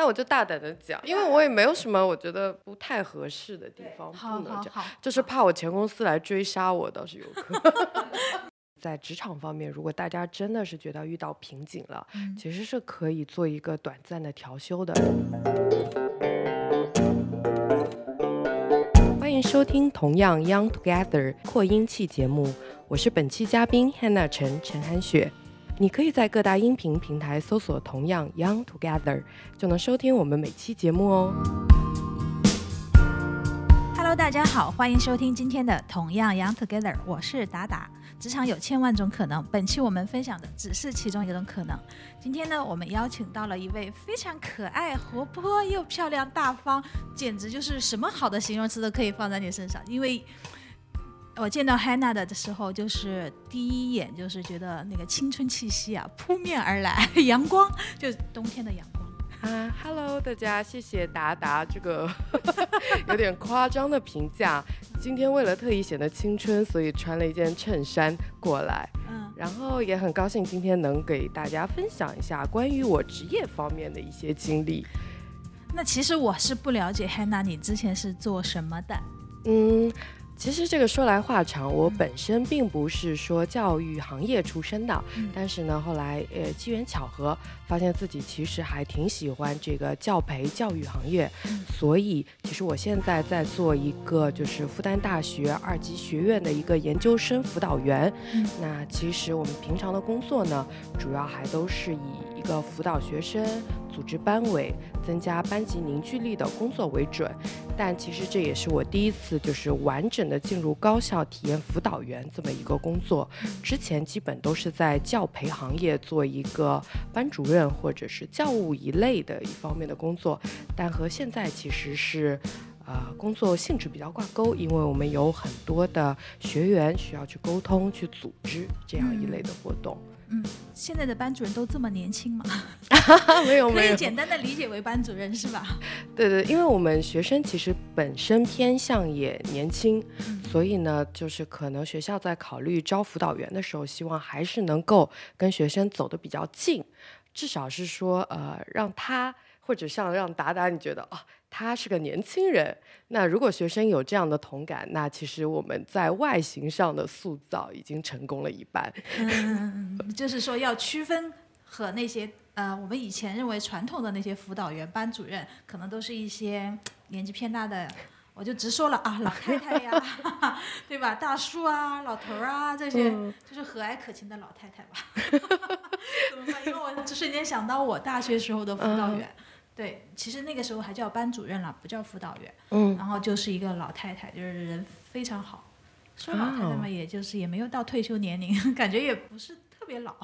那我就大胆的讲，因为我也没有什么我觉得不太合适的地方，不能讲，就是怕我前公司来追杀我，倒是有可能。在职场方面，如果大家真的是觉得遇到瓶颈了，其实是可以做一个短暂的调休的。欢迎收听同样 Young Together 扩音器节目，我是本期嘉宾 Hannah 陈陈涵雪。你可以在各大音频平台搜索“同样 Young Together”，就能收听我们每期节目哦。Hello，大家好，欢迎收听今天的《同样 Young Together》，我是达达。职场有千万种可能，本期我们分享的只是其中一种可能。今天呢，我们邀请到了一位非常可爱、活泼又漂亮、大方，简直就是什么好的形容词都可以放在你身上。因为我见到 Hannah 的时候，就是第一眼就是觉得那个青春气息啊扑面而来，阳光，就是冬天的阳光。啊，Hello，大家，谢谢达达这个 有点夸张的评价。今天为了特意显得青春，所以穿了一件衬衫过来。嗯，然后也很高兴今天能给大家分享一下关于我职业方面的一些经历。那其实我是不了解 Hannah，你之前是做什么的？嗯。其实这个说来话长，我本身并不是说教育行业出身的，但是呢，后来呃机缘巧合，发现自己其实还挺喜欢这个教培教育行业，所以其实我现在在做一个就是复旦大学二级学院的一个研究生辅导员。那其实我们平常的工作呢，主要还都是以一个辅导学生。组织班委，增加班级凝聚力的工作为准，但其实这也是我第一次就是完整的进入高校体验辅导员这么一个工作。之前基本都是在教培行业做一个班主任或者是教务一类的一方面的工作，但和现在其实是，呃，工作性质比较挂钩，因为我们有很多的学员需要去沟通、去组织这样一类的活动。嗯，现在的班主任都这么年轻吗？没有，可以简单的理解为班主任是吧？对对，因为我们学生其实本身偏向也年轻，所以呢，就是可能学校在考虑招辅导员的时候，希望还是能够跟学生走得比较近，至少是说，呃，让他或者像让达达，你觉得哦？他是个年轻人，那如果学生有这样的同感，那其实我们在外形上的塑造已经成功了一半。嗯，就是说要区分和那些呃，我们以前认为传统的那些辅导员、班主任，可能都是一些年纪偏大的，我就直说了啊，老太太呀，对吧？大叔啊，老头儿啊，这些就是和蔼可亲的老太太吧。怎么办？因为我瞬间想到我大学时候的辅导员。对，其实那个时候还叫班主任了，不叫辅导员。嗯，然后就是一个老太太，就是人非常好。说老太太嘛，也就是也没有到退休年龄，感觉也不是特别老。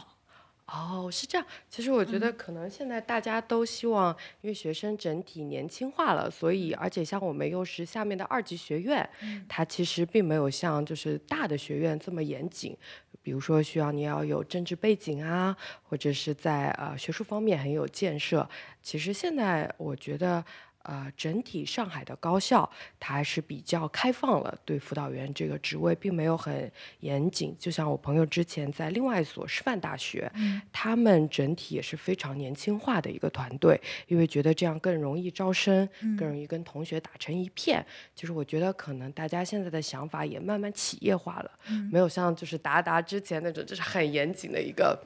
哦，是这样。其实我觉得可能现在大家都希望，因为学生整体年轻化了，所以而且像我们又是下面的二级学院，它其实并没有像就是大的学院这么严谨。比如说，需要你要有政治背景啊，或者是在呃学术方面很有建设。其实现在我觉得。呃，整体上海的高校它还是比较开放了，对辅导员这个职位并没有很严谨。就像我朋友之前在另外一所师范大学，他们整体也是非常年轻化的一个团队，因为觉得这样更容易招生，更容易跟同学打成一片。其实我觉得可能大家现在的想法也慢慢企业化了，没有像就是达达之前那种就是很严谨的一个。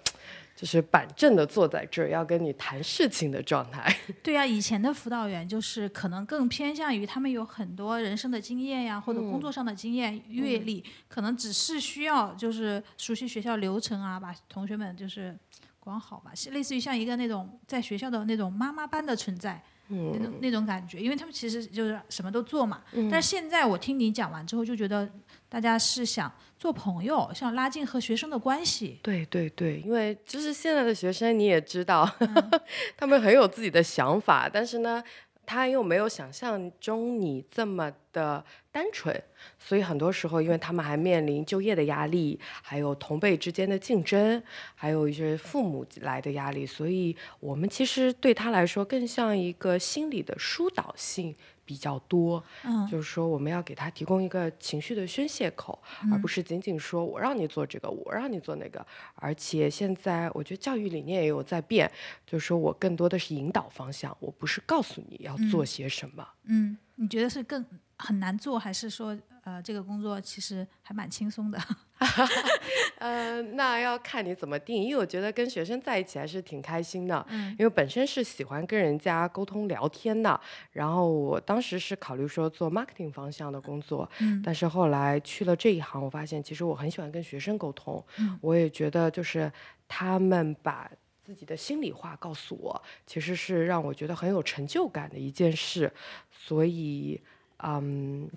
就是板正的坐在这儿，要跟你谈事情的状态。对呀，以前的辅导员就是可能更偏向于他们有很多人生的经验呀，或者工作上的经验阅历，可能只是需要就是熟悉学校流程啊，把同学们就是管好吧，类似于像一个那种在学校的那种妈妈般的存在，那种那种感觉，因为他们其实就是什么都做嘛。但是现在我听你讲完之后，就觉得。大家是想做朋友，想拉近和学生的关系。对对对，因为就是现在的学生你也知道，他们很有自己的想法，但是呢，他又没有想象中你这么的单纯，所以很多时候，因为他们还面临就业的压力，还有同辈之间的竞争，还有一些父母来的压力，所以我们其实对他来说更像一个心理的疏导性。比较多，嗯，就是说我们要给他提供一个情绪的宣泄口，而不是仅仅说我让你做这个，我让你做那个。而且现在我觉得教育理念也有在变，就是说我更多的是引导方向，我不是告诉你要做些什么。嗯，你觉得是更很难做，还是说呃这个工作其实还蛮轻松的？呃，那要看你怎么定，因为我觉得跟学生在一起还是挺开心的，嗯。因为本身是喜欢跟人家沟通聊天的。然后我当时是考虑说做 marketing 方向的工作，嗯。但是后来去了这一行，我发现其实我很喜欢跟学生沟通，嗯。我也觉得就是他们把自己的心里话告诉我，其实是让我觉得很有成就感的一件事，所以，嗯，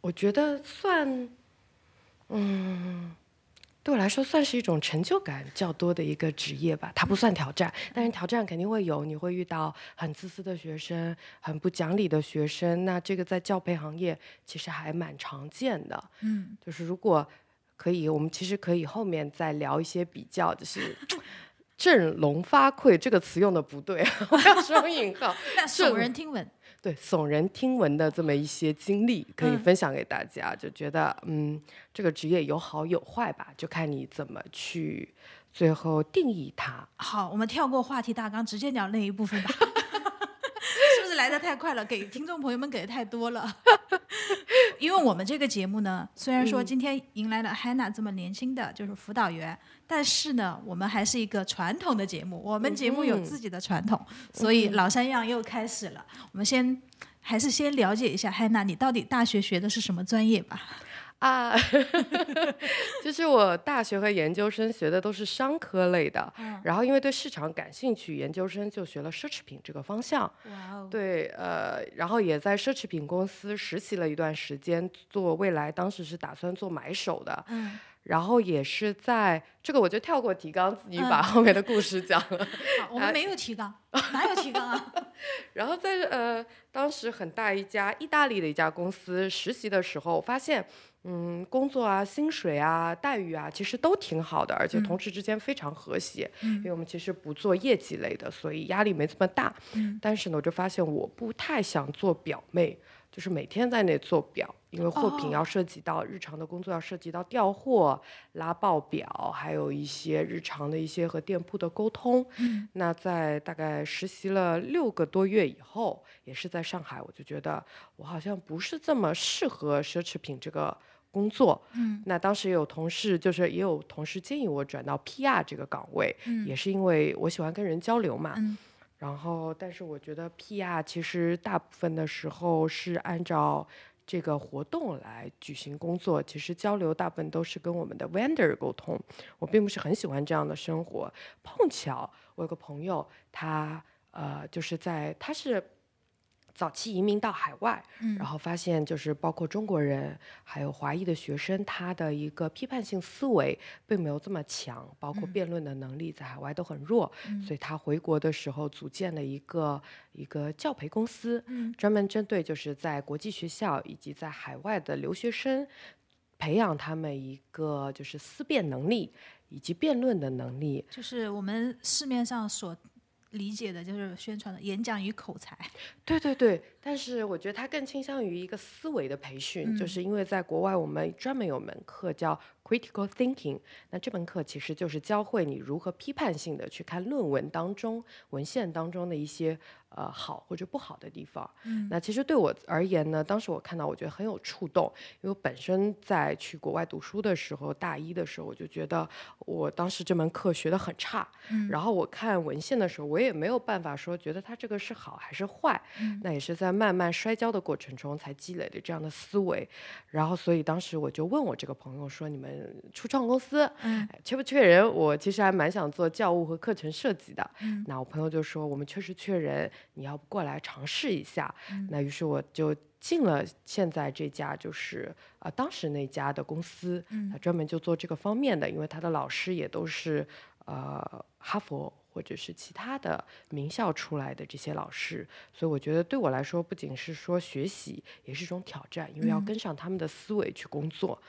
我觉得算，嗯。对我来说，算是一种成就感较多的一个职业吧。它不算挑战，但是挑战肯定会有。你会遇到很自私的学生，很不讲理的学生。那这个在教培行业其实还蛮常见的。嗯就是如果可以，我们其实可以后面再聊一些比较，就是 振聋发聩这个词用的不对，我要双引号。但这耸人听闻。对耸人听闻的这么一些经历，可以嗯分享给大家，就觉得嗯，这个职业有好有坏吧，就看你怎么去最后定义它。好，我们跳过话题大纲，直接聊那一部分吧。的太快了？给 听众朋友们给的太多了。因为我们这个节目呢，虽然说今天迎来了 Hannah 这么年轻的就是辅导员，但是呢，我们还是一个传统的节目，我们节目有嗯自己的传统，所以老三样又开始了。我们先还是先了解一下 Hannah，你到底大学学的是什么专业吧？啊，就是我大学和研究生学的都是商科类的，嗯然后因为对市场感兴趣，研究生就学了奢侈品这个方向。哇哦，对，呃，然后也在奢侈品公司实习了一段时间，做未来当时是打算做买手的，嗯，然后也是在这个我就跳过提纲，自己嗯把后面的故事讲了。好，我们没有提纲，哪有提纲啊？然后在呃当时很大一家意大利的一家公司实习的时候，发现嗯工作啊、薪水啊、待遇啊，其实都挺好的，而且同事之间非常和谐。因为我们其实不做业绩类的，所以压力没这么大。嗯但是呢，我就发现我不太想做表妹，就是每天在那做表，因为货品哦要涉及到日常的工作，要涉及到调货、拉报表，还有一些日常的一些和店铺的沟通。嗯那在大概实习了六个多月以后，也是在上海，我就觉得我好像不是这么适合奢侈品这个工作。嗯那当时也有同事，就是也有同事建议我转到 PR 这个岗位，嗯也是因为我喜欢跟人交流嘛。嗯然后，但是我觉得 PR 其实大部分的时候是按照这个活动来举行工作，其实交流大部分都是跟我们的 vendor 沟通。我并不是很喜欢这样的生活。碰巧我有个朋友，他呃就是在他是早期移民到海外，嗯。然后发现就是包括中国人还有华裔的学生，他的一个批判性思维并没有这么强，包括辩论的能力在海外都很弱，嗯。所以他回国的时候组建了一个一个教培公司，嗯。专门针对就是在国际学校以及在海外的留学生，培养他们一个就是思辨能力以及辩论的能力。就是我们市面上所理解的，就是宣传的演讲与口才。对对对，但是我觉得它更倾向于一个思维的培训，就嗯是因为在国外我们专门有门课叫 critical thinking，那这门课其实就是教会你如何批判性的去看论文当中、文献当中的一些呃好或者不好的地方。嗯那其实对我而言呢，当时我看到我觉得很有触动，因为我本身在去国外读书的时候，大一的时候我就觉得我当时这门课学得很差，嗯然后我看文献的时候，我也没有办法说觉得它这个是好还是坏，嗯那也是在慢慢摔跤的过程中才积累的这样的思维。然后，所以当时我就问我这个朋友说：“你们初创公司，嗯哎缺不缺人？我其实还蛮想做教务和课程设计的。嗯那我朋友就说：“我们确实缺人，你要不过来尝试一下？”嗯那于是我就进了现在这家就是呃当时那家的公司，嗯他专门就做这个方面的，因为他的老师也都是呃哈佛或者是其他的名校出来的这些老师，所以我觉得对我来说不仅是说学习，也是一种挑战，因为要嗯跟上他们的思维去工作。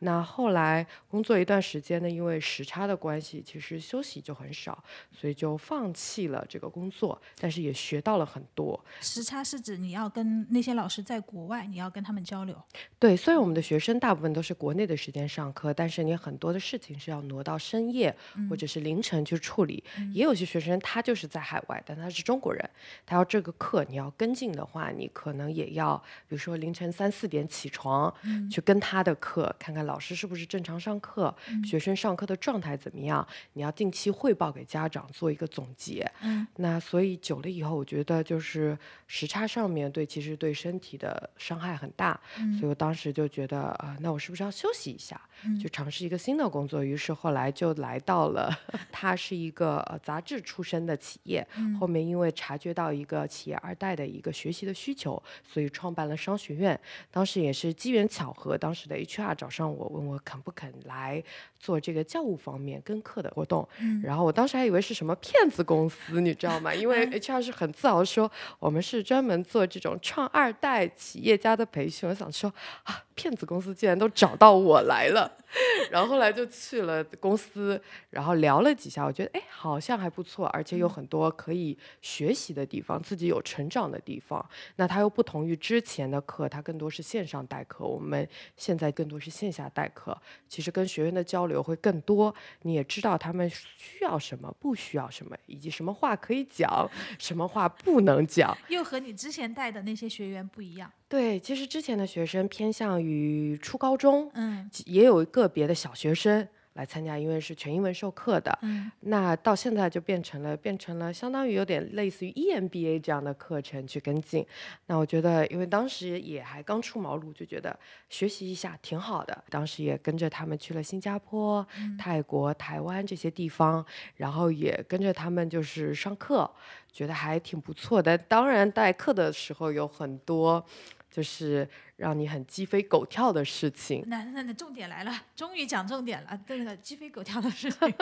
那后来工作一段时间呢，因为时差的关系，其实休息就很少，所以就放弃了这个工作。但是也学到了很多。时差是指你要跟那些老师在国外，你要跟他们交流。对，虽然我们的学生大部分都是国内的时间上课，但是你很多的事情是要挪到深夜或者是凌晨去处理。也有些学生他就是在海外，但他是中国人，他要这个课你要跟进的话，你可能也要，比如说凌晨三四点起床去跟他的课，看看老师是不是正常上课，学生上课的状态怎么样，你要定期汇报给家长做一个总结。嗯，那所以久了以后，我觉得就是时差上面对其实对身体的伤害很大，所以我当时就觉得啊，那我是不是要休息一下，就尝试一个新的工作？于是后来就来到了，它是一个呃杂志出身的企业，后面因为察觉到一个企业二代的一个学习的需求，所以创办了商学院。当时也是机缘巧合，当时的 HR 找上我，我问我肯不肯来做这个教务方面跟课的活动。然后我当时还以为是什么骗子公司，你知道吗？因为 HR 是很自豪说我们是专门做这种创二代企业家的培训。我想说啊，骗子公司竟然都找到我来了。然后后来就去了公司，然后聊了几下，我觉得哎，好像还不错，而且有很多可以学习的地方，自己有成长的地方。那它又不同于之前的课，它更多是线上代课，我们现在更多是线下代课。其实跟学员的交流会更多，你也知道他们需要什么，不需要什么，以及什么话可以讲，什么话不能讲。又和你之前带的那些学员不一样。对，其实之前的学生偏向于初高中，嗯，也有个别的小学生来参加，因为是全英文授课的。嗯，那到现在就变成了变成了相当于有点类似于 EMBA 这样的课程去跟进。那我觉得，因为当时也还刚出茅庐，就觉得学习一下挺好的。当时也跟着他们去了新加坡、泰国、台湾这些地方，然后也跟着他们就是上课，觉得还挺不错的。当然，代课的时候有很多。就是让你很鸡飞狗跳的事情。那那那重点来了，终于讲重点了，这个鸡飞狗跳的事情。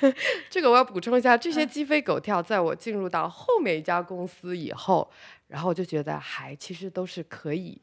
这个我要补充一下，这些鸡飞狗跳，在我进入到后面一家公司以后，然后我就觉得还其实都是可以。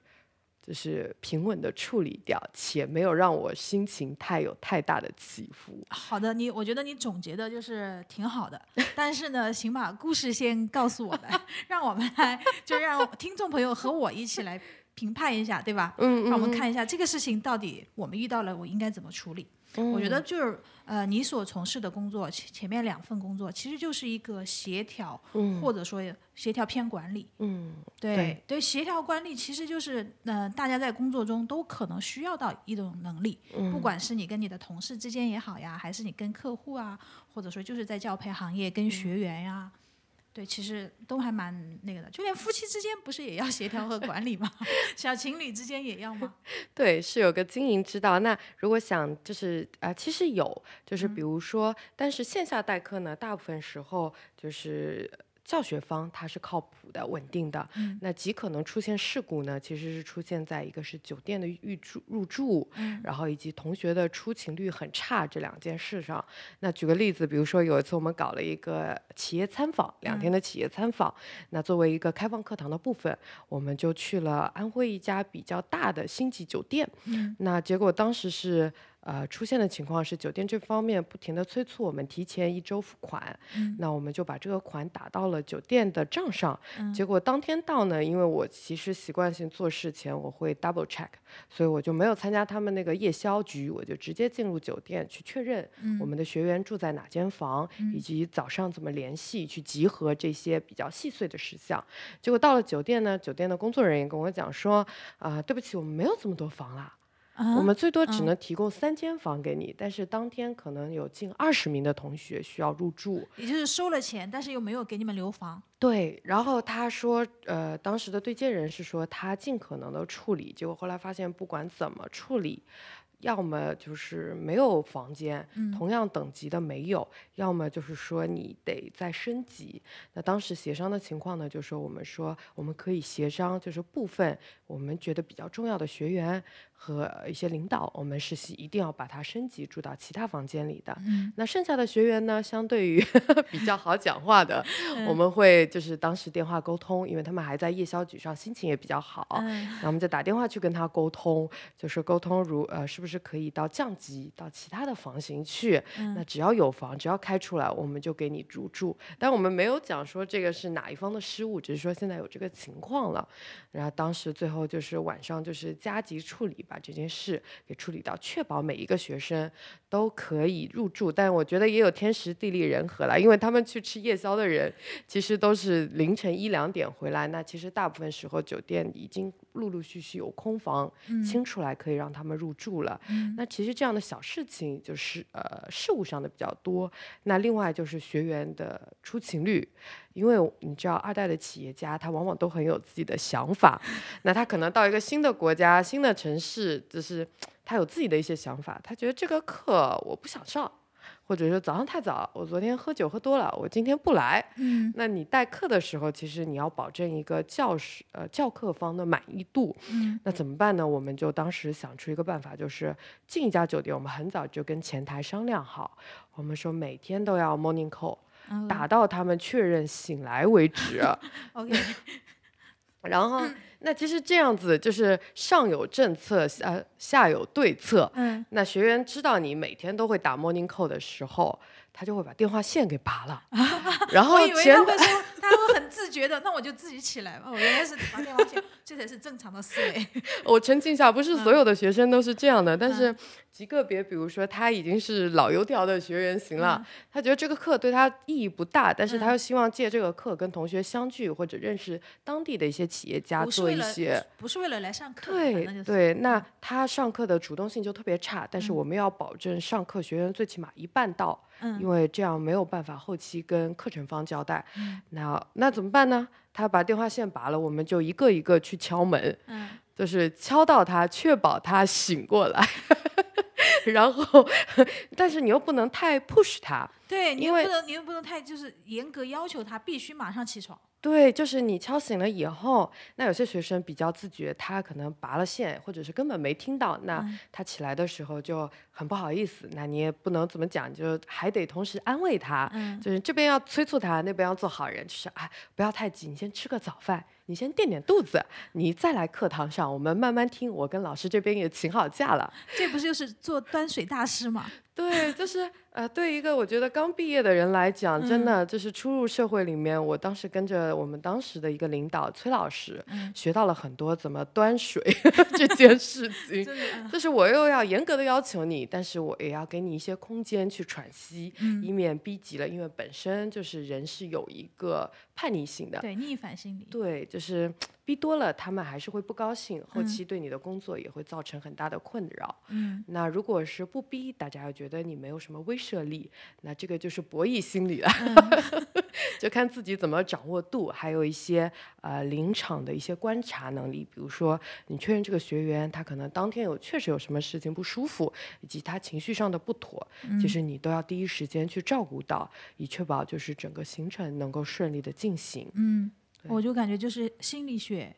就是平稳的处理掉，且没有让我心情太有太大的起伏。好的，你我觉得你总结的就是挺好的，但是呢，请把故事先告诉我们，让我们来就让听众朋友和我一起来评判一下，对吧？嗯嗯。让我们看一下这个事情到底我们遇到了，我应该怎么处理？我觉得就是呃，你所从事的工作前前面两份工作其实就是一个协调，或者说协调偏管理。嗯，对对，协调管理其实就是呃，大家在工作中都可能需要到一种能力，不管是你跟你的同事之间也好呀，还是你跟客户啊，或者说就是在教培行业跟学员呀。对，其实都还蛮那个的，就连夫妻之间不是也要协调和管理吗？小情侣之间也要吗？对，是有个经营之道。那如果想就是啊，其实有，就是比如说，但是线下代课呢，大部分时候就是。教学方它是靠谱的、稳定的，那极可能出现事故呢，其实是出现在一个是酒店的预住入住，然后以及同学的出勤率很差这两件事上。那举个例子，比如说有一次我们搞了一个企业参访，两天的企业参访，那作为一个开放课堂的部分，我们就去了安徽一家比较大的星级酒店，那结果当时是。呃，出现的情况是酒店这方面不停的催促我们提前一周付款，那我们就把这个款打到了酒店的账上。结果当天到呢，因为我其实习惯性做事前我会 double check，所以我就没有参加他们那个夜宵局，我就直接进入酒店去确认我们的学员住在哪间房，以及早上怎么联系去集合这些比较细碎的事项。结果到了酒店呢，酒店的工作人员跟我讲说，啊，对不起，我们没有这么多房啦。我们最多只能提供三间房给你，但是当天可能有近二十名的同学需要入住，也就是收了钱，但是又没有给你们留房。对，然后他说，呃，当时的对接人是说他尽可能的处理，结果后来发现不管怎么处理，要么就是没有房间，嗯同样等级的没有，要么就是说你得再升级。那当时协商的情况呢，就是说我们说我们可以协商，就是部分我们觉得比较重要的学员和一些领导，我们实习一定要把它升级住到其他房间里的。嗯那剩下的学员呢，相对于 比较好讲话的，我嗯们会就是当时电话沟通，因为他们还在夜宵局上，心情也比较好。嗯那我们就打电话去跟他沟通，就是沟通如呃是不是可以到降级到其他的房型去？那只要有房，只要开出来，我们就给你入住。但我们没有讲说这个是哪一方的失误，只是说现在有这个情况了。然后当时最后就是晚上就是加急处理，把这件事给处理到，确保每一个学生都可以入住。但我觉得也有天时地利人和了，因为他们去吃夜宵的人其实都是凌晨一两点回来，那其实大部分时候酒店已经陆陆续续有空房清出来，可以让他们入住了。那其实这样的小事情就是呃事务上的比较多。那另外就是学员的出勤率，因为你知道二代的企业家他往往都很有自己的想法，那他可能到一个新的国家、新的城市，就是他有自己的一些想法，他觉得这个课我不想上。或者说早上太早，我昨天喝酒喝多了，我今天不来。嗯那你代课的时候，其实你要保证一个教师呃教课方的满意度。嗯那怎么办呢？我们就当时想出一个办法，就是进一家酒店，我们很早就跟前台商量好，我们说每天都要 morning call，嗯打到他们确认醒来为止。OK，然后，那其实这样子就是上有政策，下下有对策。嗯那学员知道你每天都会打 morning call 的时候，他就会把电话线给拔了。然后我以为前他会说，他会很自觉的，那我就自己起来吧。我原来是拔电话线，这才是正常的思维。我澄清一下，不是所有的学生都是这样的，但嗯是极个别，比如说他已经是老油条的学员型了，他觉得这个课对他意义不大，但是他又希望借这个课跟同学相聚，或者认识当地的一些企业家，做一些。不是为了来上课，对就是对，那他上课的主动性就特别差，但是我们要保证上课学员最起码一半到，嗯因为这样没有办法后期跟课程方交代。那那怎么办呢？他把电话线拔了，我们就一个一个去敲门，嗯就是敲到他，确保他醒过来。然后，但是你又不能太 push 他，对，你又不能，你又不能太就是严格要求他必须马上起床。对，就是你敲醒了以后，那有些学生比较自觉，他可能拔了线，或者是根本没听到，那嗯他起来的时候就很不好意思，那你也不能怎么讲，就还得同时安慰他，嗯就是这边要催促他，那边要做好人，就是啊，不要太急，你先吃个早饭，你先垫垫肚子，你再来课堂上，我们慢慢听。我跟老师这边也请好假了，这不就是做端水大师吗？对，就是呃，对一个我觉得刚毕业的人来讲，真的就是初入社会里面，我当时跟着我们当时的一个领导崔老师，学到了很多怎么端水 这件事情。就是我又要严格的要求你，但是我也要给你一些空间去喘息，以免逼急了，因为本身就是人是有一个叛逆性的。对逆反心理。对，就是逼多了，他们还是会不高兴，后期对你的工作也会造成很大的困扰。嗯，那如果是不逼，大家又觉得你没有什么威慑力，那这个就是博弈心理了，就看自己怎么掌握度，还有一些呃临场的一些观察能力，比如说你确认这个学员他可能当天有确实有什么事情不舒服，以及他情绪上的不妥，其实你都要第一时间去照顾到，以确保就是整个行程能够顺利的进行。嗯，我就感觉就是心理学，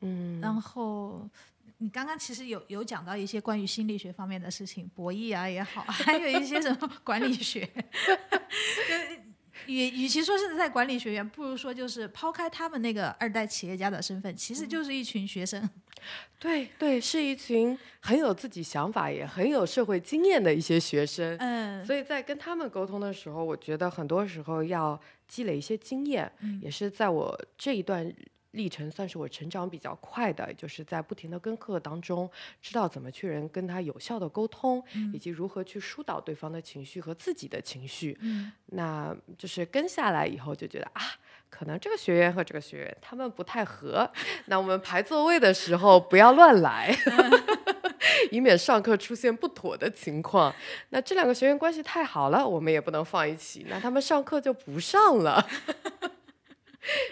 嗯，然后你刚刚其实有有讲到一些关于心理学方面的事情，博弈啊也好，还有一些什么管理学，就 是与与其说是在管理学院，不如说就是抛开他们那个二代企业家的身份，其实就是一群学生。对对，是一群很有自己想法，也很有社会经验的一些学生。嗯所以在跟他们沟通的时候，我觉得很多时候要积累一些经验，也是在我这一段历程算是我成长比较快的，就是在不停的跟课当中，知道怎么去人跟他有效的沟通，以及如何去疏导对方的情绪和自己的情绪。嗯那就是跟下来以后就觉得啊。可能这个学员和这个学员他们不太合，那我们排座位的时候不要乱来，以免上课出现不妥的情况。那这两个学员关系太好了，我们也不能放一起，那他们上课就不上了。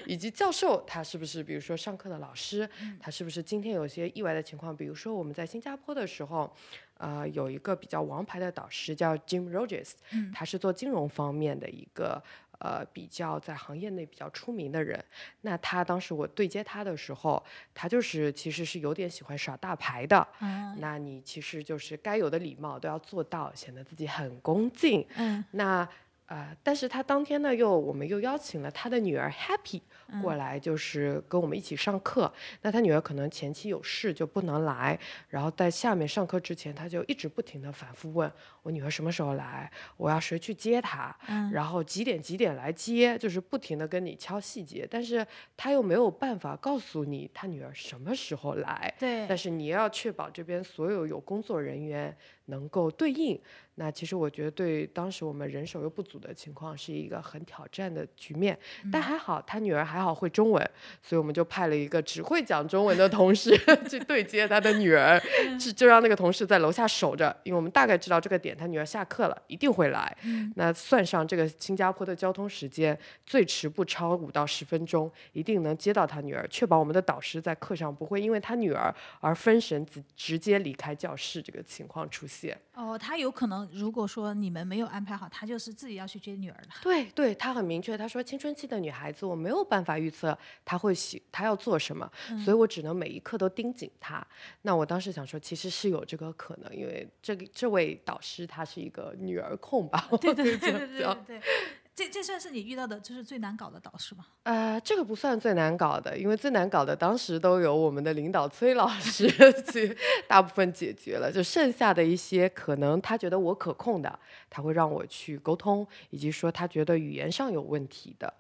以及教授他是不是，比如说上课的老师，他是不是今天有些意外的情况？比如说我们在新加坡的时候，呃，有一个比较王牌的导师叫 Jim Rogers，他是做金融方面的一个。呃，比较在行业内比较出名的人，那他当时我对接他的时候，他就是其实是有点喜欢耍大牌的。嗯，那你其实就是该有的礼貌都要做到，显得自己很恭敬。嗯，那。呃，但是他当天呢，又我们又邀请了他的女儿 Happy 过来，就是跟我们一起上课。那他女儿可能前期有事就不能来，然后在下面上课之前，他就一直不停的反复问我女儿什么时候来，我要谁去接她，然后几点几点来接，就是不停的跟你敲细节。但是他又没有办法告诉你他女儿什么时候来，对，但是你要确保这边所有有工作人员能够对应。那其实我觉得，对当时我们人手又不足的情况，是一个很挑战的局面。但还好，他女儿还好会中文，所以我们就派了一个只会讲中文的同事 去对接他的女儿，就就让那个同事在楼下守着，因为我们大概知道这个点，他女儿下课了，一定会来。那算上这个新加坡的交通时间，最迟不超五到十分钟，一定能接到他女儿，确保我们的导师在课上不会因为他女儿而分神，直直接离开教室这个情况出现。哦，他有可能。如果说你们没有安排好，他就是自己要去接女儿了。对对，他很明确，他说青春期的女孩子我没有办法预测她会喜，她要做什么，所以我只能每一刻都盯紧她。那我当时想说，其实是有这个可能，因为这个这位导师她是一个女儿控吧？对对对对对对。这这算是你遇到的就是最难搞的导师吗？呃，这个不算最难搞的，因为最难搞的当时都有我们的领导崔老 师去大部分解决了，就剩下的一些可能他觉得我可控的，他会让我去沟通，以及说他觉得语言上有问题的，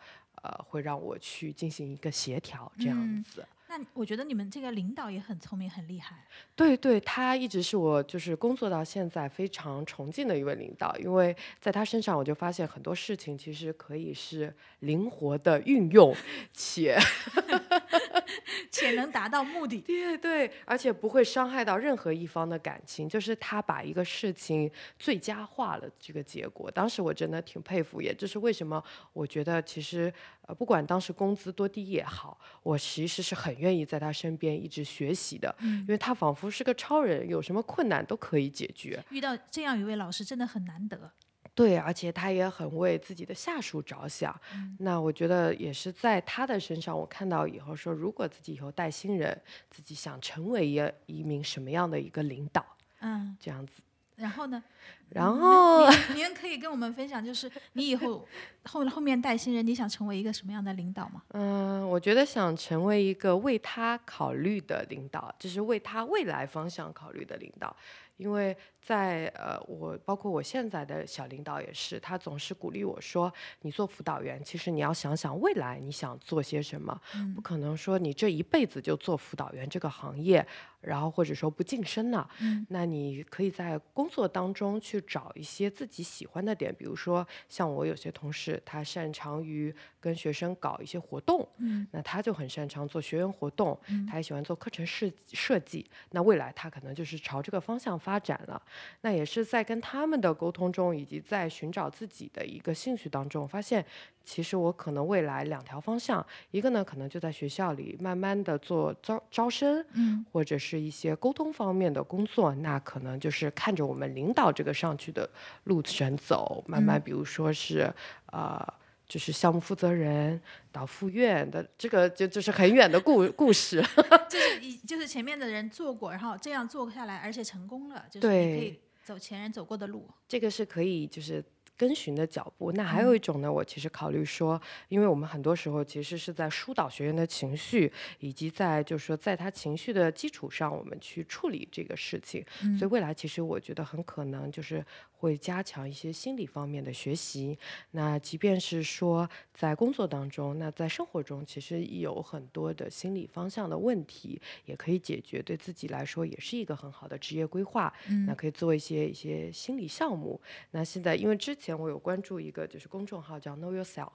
呃，会让我去进行一个协调这样子。那我觉得你们这个领导也很聪明，很厉害。对对，他一直是我就是工作到现在非常崇敬的一位领导，因为在他身上我就发现很多事情其实可以是灵活的运用，且 且能达到目的。对对，而且不会伤害到任何一方的感情，就是他把一个事情最佳化了这个结果。当时我真的挺佩服，也就是为什么我觉得其实。呃，不管当时工资多低也好，我其实是很愿意在他身边一直学习的，因为他仿佛是个超人，有什么困难都可以解决。遇到这样一位老师真的很难得。对，而且他也很为自己的下属着想。那我觉得也是在他的身上，我看到以后说，如果自己以后带新人，自己想成为一一名什么样的一个领导，嗯，这样子。然后呢？然后 您可以跟我们分享，就是你以后后后面带新人，你想成为一个什么样的领导吗？嗯，我觉得想成为一个为他考虑的领导，就是为他未来方向考虑的领导。因为在呃，我包括我现在的小领导也是，他总是鼓励我说：“你做辅导员，其实你要想想未来你想做些什么，不可能说你这一辈子就做辅导员这个行业，然后或者说不晋升了。那你可以在工作当中去找一些自己喜欢的点，比如说像我有些同事，他擅长于跟学生搞一些活动，那他就很擅长做学员活动，他也喜欢做课程设设计，那未来他可能就是朝这个方向。发展了，那也是在跟他们的沟通中，以及在寻找自己的一个兴趣当中，发现其实我可能未来两条方向，一个呢可能就在学校里慢慢的做招招生，嗯，或者是一些沟通方面的工作，那可能就是看着我们领导这个上去的路程走，慢慢比如说是呃。就是项目负责人到副院的这个就就是很远的故故事，就是一就是前面的人做过，然后这样做下来，而且成功了，就是你可以走前人走过的路。这个是可以就是跟循的脚步。那还有一种呢，我其实考虑说，因为我们很多时候其实是在疏导学员的情绪，以及在就是说在他情绪的基础上，我们去处理这个事情。所以未来其实我觉得很可能就是。会加强一些心理方面的学习。那即便是说在工作当中，那在生活中，其实有很多的心理方向的问题也可以解决，对自己来说也是一个很好的职业规划。那可以做一些一些心理项目。那现在因为之前我有关注一个就是公众号叫 Know Yourself，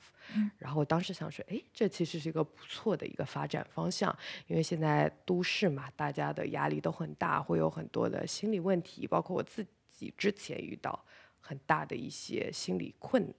然后我当时想说，哎，这其实是一个不错的一个发展方向，因为现在都市嘛，大家的压力都很大，会有很多的心理问题，包括我自。己之前遇到很大的一些心理困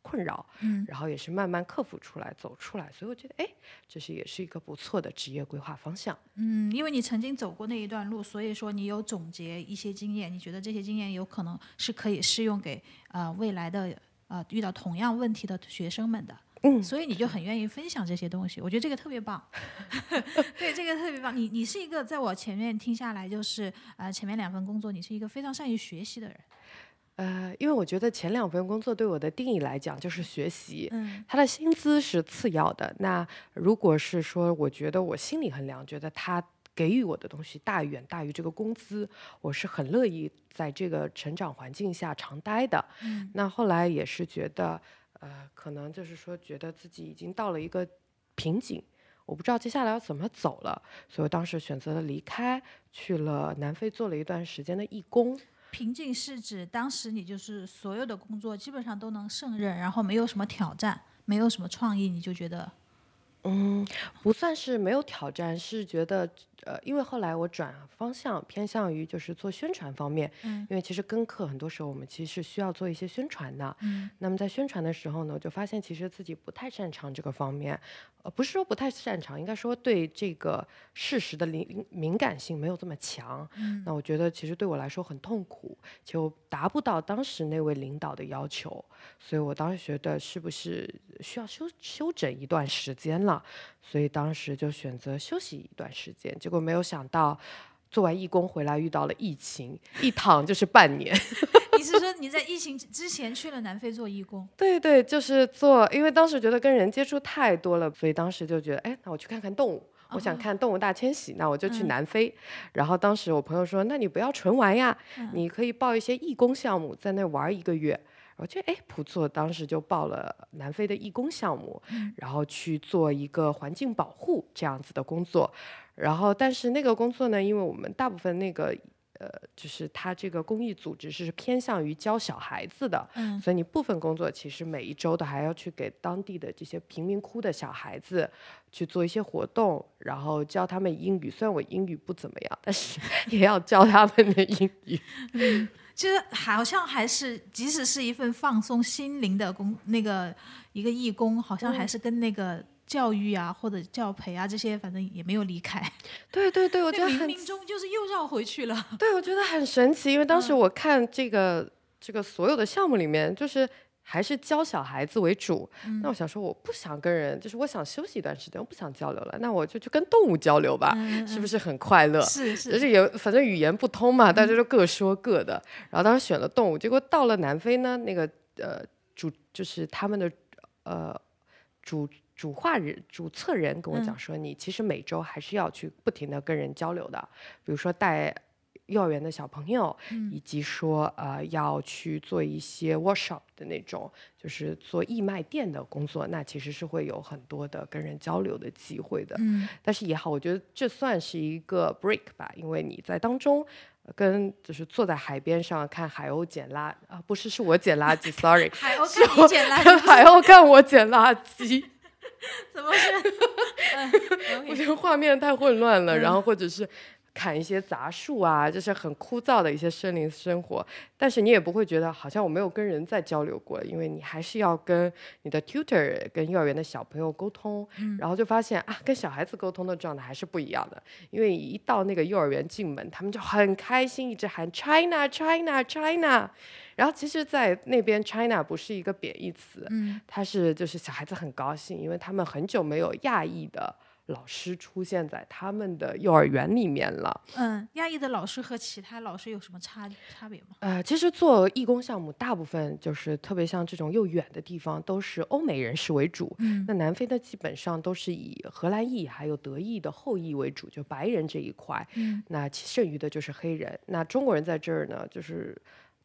困扰，嗯然后也是慢慢克服出来、走出来，所以我觉得，哎，这是也是一个不错的职业规划方向。嗯，因为你曾经走过那一段路，所以说你有总结一些经验，你觉得这些经验有可能是可以适用给呃未来的呃遇到同样问题的学生们的。嗯所以你就很愿意分享这些东西，我觉得这个特别棒。对，这个特别棒。你你是一个在我前面听下来，就是呃前面两份工作，你是一个非常善于学习的人。呃，因为我觉得前两份工作对我的定义来讲就是学习，嗯他的薪资是次要的。那如果是说，我觉得我心里衡量，觉得他给予我的东西大远大于这个工资，我是很乐意在这个成长环境下常待的。嗯那后来也是觉得，呃，可能就是说，觉得自己已经到了一个瓶颈，我不知道接下来要怎么走了，所以我当时选择了离开，去了南非做了一段时间的义工。瓶颈是指当时你就是所有的工作基本上都能胜任，然后没有什么挑战，没有什么创意，你就觉得嗯，不算是没有挑战，是觉得呃，因为后来我转方向偏向于就是做宣传方面，嗯因为其实跟课很多时候我们其实是需要做一些宣传的。嗯那么在宣传的时候呢，我就发现其实自己不太擅长这个方面，呃，不是说不太擅长，应该说对这个事实的敏敏感性没有这么强。嗯那我觉得其实对我来说很痛苦，就达不到当时那位领导的要求，所以我当时觉得是不是需要休休整一段时间了，所以当时就选择休息一段时间。结果没有想到，做完义工回来遇到了疫情，一躺就是半年。你是说你在疫情之前去了南非做义工？对对，就是做，因为当时觉得跟人接触太多了，所以当时就觉得，哎，那我去看看动物。我想看动物大迁徙，那我就去嗯南非。然后当时我朋友说，那你不要纯玩呀，嗯你可以报一些义工项目，在那玩一个月。我觉得哎不错，当时就报了南非的义工项目，嗯然后去做一个环境保护这样子的工作。然后但是那个工作呢，因为我们大部分那个呃，就是他这个公益组织是偏向于教小孩子的，嗯所以你部分工作其实每一周都还要去给当地的这些贫民窟的小孩子去做一些活动，然后教他们英语。虽然我英语不怎么样，但是 也要教他们的英语。其实好像还是，即使是一份放松心灵的工，那个一个义工，好像还是跟那个教育啊或者教培啊这些，反正也没有离开。对对对，我觉得很冥冥中就是又绕回去了。对，我觉得很神奇，因为当时嗯我看这个、这个所有的项目里面，就是还是教小孩子为主。嗯那我想说，我不想跟人，就是我想休息一段时间，我不想交流了，那我就去跟动物交流吧，嗯 是不是很快乐？是就是是也反正语言不通嘛，大家就各说各的。然后当时选了动物，结果到了南非呢，那个呃主就是他们的呃主主画人主策人跟我讲说，你其实每周还是要去不停的跟人交流的，比如说带。幼儿园的小朋友，以及说呃要去做一些 workshop 的那种，就是做义卖店的工作，那其实是会有很多的跟人交流的机会的。嗯但是也好，我觉得这算是一个 break 吧，因为你在当中呃跟就是坐在海边上看海鸥捡垃啊，不是是我捡垃圾，sorry，海鸥看你捡垃圾，海鸥看我捡垃圾，怎么是？嗯我觉得画面太混乱了，嗯然后或者是。砍一些杂树啊，就是很枯燥的一些森林生活，但是你也不会觉得好像我没有跟人在交流过，因为你还是要跟你的 tutor、跟幼儿园的小朋友沟通，然后就发现啊，跟小孩子沟通的状态还是不一样的，因为一到那个幼儿园进门，他们就很开心，一直喊 China China China，然后其实，在那边 China 不是一个贬义词，嗯。它是就是小孩子很高兴，因为他们很久没有亚裔的老师出现在他们的幼儿园里面了。嗯，亚裔的老师和其他老师有什么差差别吗？呃，其实做义工项目，大部分就是特别像这种又远的地方，都是欧美人士为主。嗯那南非呢，基本上都是以荷兰裔还有德裔的后裔为主，就白人这一块。嗯那其剩余的就是黑人。那中国人在这儿呢，就是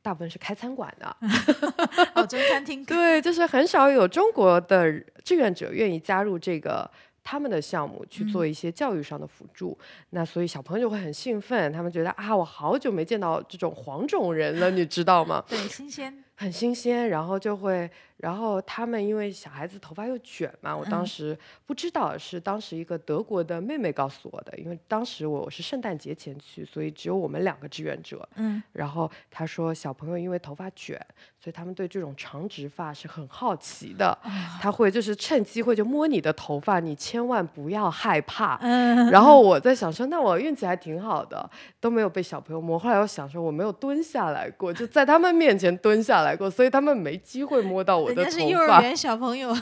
大部分是开餐馆的。哦，中餐厅。对，就是很少有中国的志愿者愿意加入这个他们的项目去做一些教育上的辅助。那所以小朋友就会很兴奋，他们觉得啊，我好久没见到这种黄种人了，你知道吗？对，新鲜。很新鲜，然后就会，然后他们因为小孩子头发又卷嘛，我当时不知道，是当时一个德国的妹妹告诉我的，因为当时我是圣诞节前去，所以只有我们两个志愿者。嗯，然后她说小朋友因为头发卷，所以他们对这种长直发是很好奇的，他会就是趁机会就摸你的头发，你千万不要害怕。嗯，然后我在想说，那我运气还挺好的，都没有被小朋友摸。后来我想说，我没有蹲下来过，就在他们面前蹲下来过，所以他们没机会摸到我的头发。是幼儿园小朋友。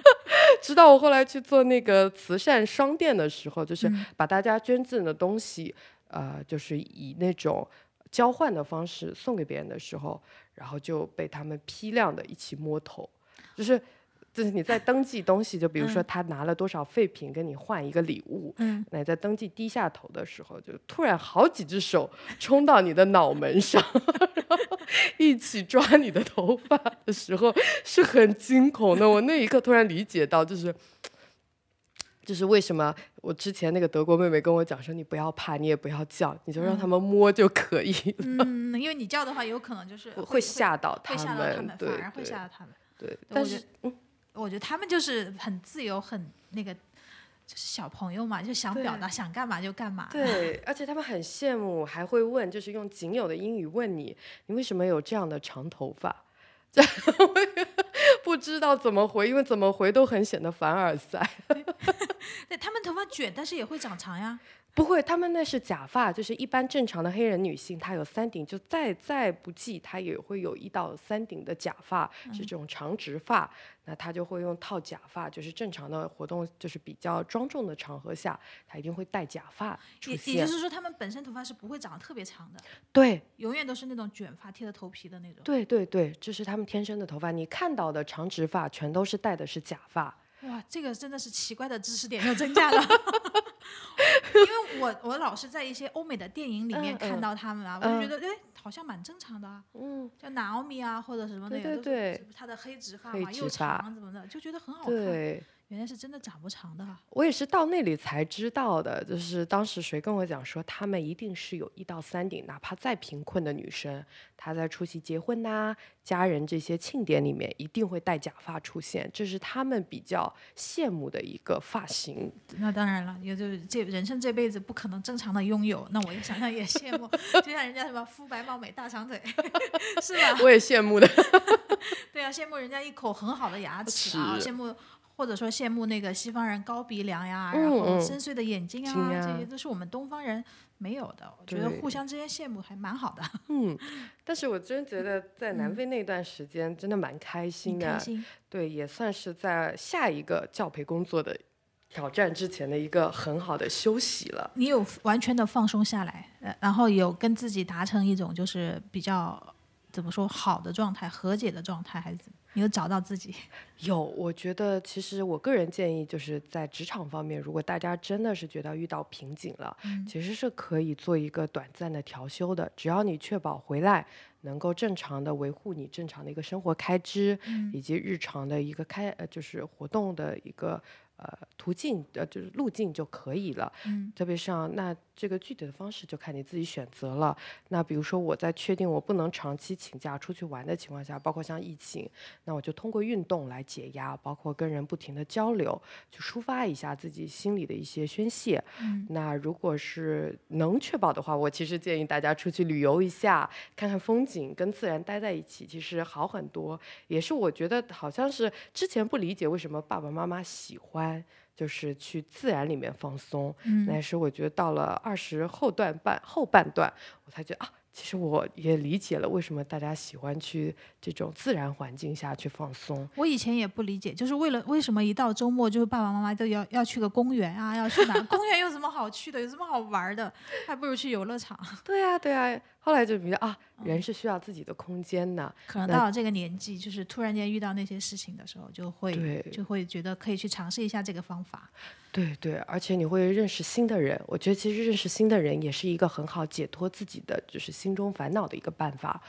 直到我后来去做那个慈善商店的时候，就是嗯把大家捐赠的东西，呃，就是以那种交换的方式送给别人的时候，然后就被他们批量的一起摸头，就是。就是你在登记东西，就比如说嗯他拿了多少废品跟你换一个礼物，嗯，那你在登记低下头的时候，就突然好几只手冲到你的脑门上，然后一起抓你的头发的时候，是很惊恐的。我那一刻突然理解到，就是。就是为什么我之前那个德国妹妹跟我讲说，你不要怕，你也不要叫，你就让他们摸就可以了，嗯，因为你叫的话，有可能就是会会吓到他们，对反而会吓到他们。对。我但是嗯我觉得他们就是很自由，很那个，就是小朋友嘛，就想表达，想干嘛就干嘛。对，而且他们很羡慕，还会问，就是用仅有的英语问你，你为什么有这样的长头发？这不知道怎么回，因为怎么回都很显得凡尔赛。对他们头发卷，但是也会长长呀。不会，他们那是假发，就是一般正常的黑人女性，她有三顶，就再再不济，她也会有一到三顶的假发，是这种长直发。那她就会用套假发，就是正常的活动，就是比较庄重的场合下，她一定会戴假发也。也就是说，他们本身头发是不会长得特别长的，对永远都是那种卷发贴着头皮的那种。对对对，这是他们天生的头发。你看到的长直发全都是戴的是假发。哇，这个真的是奇怪的知识点又增加了。因为我我老是在一些欧美的电影里面嗯看嗯到他们啊，我就觉得哎，好像蛮正常的啊。嗯，像南奥米啊，或者什么那对个，都对对是他的黑直发黑嘛，又长怎么的，就觉得很好看。对。原来是真的长不长的啊。我也是到那里才知道的，就是当时谁跟我讲说，他们一定是有一到三顶，哪怕再贫困的女生，她在出席结婚呐、家人这些庆典里面，一定会戴假发出现，这是他们比较羡慕的一个发型。那当然了，也就是这人生这辈子不可能正常的拥有，那我也想想也羡慕，就像人家什么肤白貌美大长腿，是吧？我也羡慕的。对啊，羡慕人家一口很好的牙齿啊，羡慕或者说羡慕那个西方人高鼻梁呀，嗯然后嗯深邃的眼睛啊，这些都是我们东方人没有的。我觉得互相之间羡慕还蛮好的，嗯，但是我真觉得 在南非那段时间真的蛮开心的，挺开心。对，也算是在下一个教培工作的挑战之前的一个很好的休息了。你有完全的放松下来，呃，然后有跟自己达成一种就是比较怎么说好的状态、和解的状态，还是怎么？你有找到自己？有，我觉得其实我个人建议，就是在职场方面，如果大家真的是觉得遇到瓶颈了，嗯其实是可以做一个短暂的调休的，只要你确保回来能够正常的维护你正常的一个生活开支，嗯以及日常的一个开呃就是活动的一个呃途径呃就是路径就可以了。嗯特别像那这个具体的方式就看你自己选择了。那比如说我在确定我不能长期请假出去玩的情况下，包括像疫情，那我就通过运动来解压，包括跟人不停的交流，去抒发一下自己心里的一些宣泄。嗯那如果是能确保的话，我其实建议大家出去旅游一下，看看风景，跟自然待在一起，其实好很多。也是我觉得好像是之前不理解为什么爸爸妈妈喜欢。就是去自然里面放松，嗯但是我觉得到了二十后段半后半段，我才觉得啊，其实我也理解了为什么大家喜欢去这种自然环境下去放松。我以前也不理解，就是为了为什么一到周末，就是爸爸妈妈都要要去个公园啊，要去哪？公园有什么好去的？有什么好玩的？还不如去游乐场。对啊，对啊。后来就觉得啊，人是需要自己的空间的。可能到了这个年纪，就是突然间遇到那些事情的时候，就会对就会觉得可以去尝试一下这个方法。对对，而且你会认识新的人。我觉得其实认识新的人也是一个很好解脱自己的，就是心中烦恼的一个办法。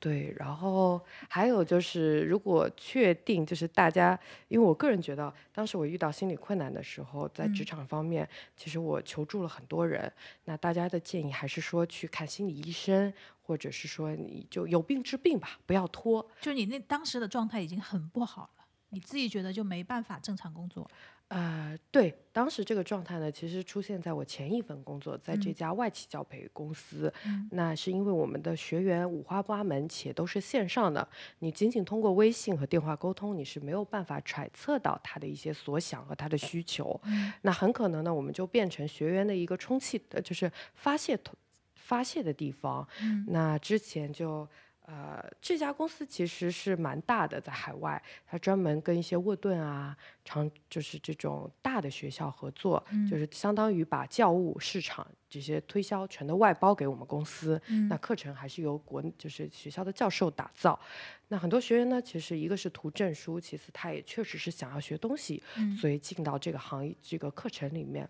对，然后还有就是，如果确定就是大家，因为我个人觉得，当时我遇到心理困难的时候，在职场方面，其实我求助了很多人。那大家的建议还是说去看心理医生，或者是说你就有病治病吧，不要拖。就你那当时的状态已经很不好了，你自己觉得就没办法正常工作。呃，对，当时这个状态呢，其实出现在我前一份工作，在这家外企教培公司。那是因为我们的学员五花八门，且都是线上的，你仅仅通过微信和电话沟通，你是没有办法揣测到他的一些所想和他的需求。那很可能呢，我们就变成学员的一个充气的，就是发泄发泄的地方。那之前就。呃，这家公司其实是蛮大的，在海外，它专门跟一些沃顿啊，长就是这种大的学校合作，就是相当于把教务市场这些推销全都外包给我们公司，那课程还是由国就是学校的教授打造。那很多学员呢，其实一个是图证书，其次他也确实是想要学东西，所以进到这个行业这个课程里面。